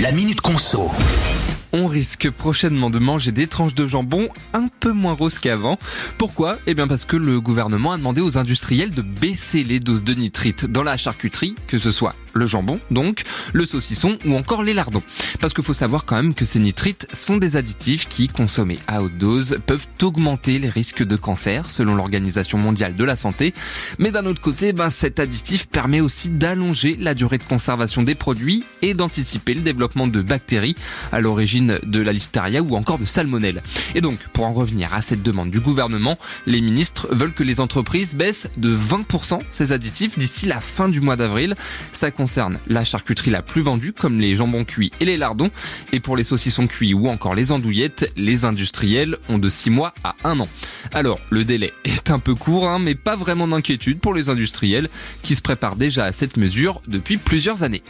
La Minute Conso. On risque prochainement de manger des tranches de jambon un peu moins roses qu'avant. Pourquoi? Eh bien parce que le gouvernement a demandé aux industriels de baisser les doses de nitrite dans la charcuterie, que ce soit le jambon, donc, le saucisson ou encore les lardons. Parce qu'il faut savoir quand même que ces nitrites sont des additifs qui, consommés à haute dose, peuvent augmenter les risques de cancer, selon l'Organisation mondiale de la santé. Mais d'un autre côté, ben, cet additif permet aussi d'allonger la durée de conservation des produits et d'anticiper le développement de bactéries à l'origine de la listeria ou encore de salmonelle. Et donc, pour en revenir à cette demande du gouvernement, les ministres veulent que les entreprises baissent de 20% ces additifs d'ici la fin du mois d'avril. Ça concerne la charcuterie la plus vendue, comme les jambons cuits et les lardons. Et pour les saucissons cuits ou encore les andouillettes, les industriels ont de 6 mois à 1 an. Alors, le délai est un peu court, hein, mais pas vraiment d'inquiétude pour les industriels qui se préparent déjà à cette mesure depuis plusieurs années.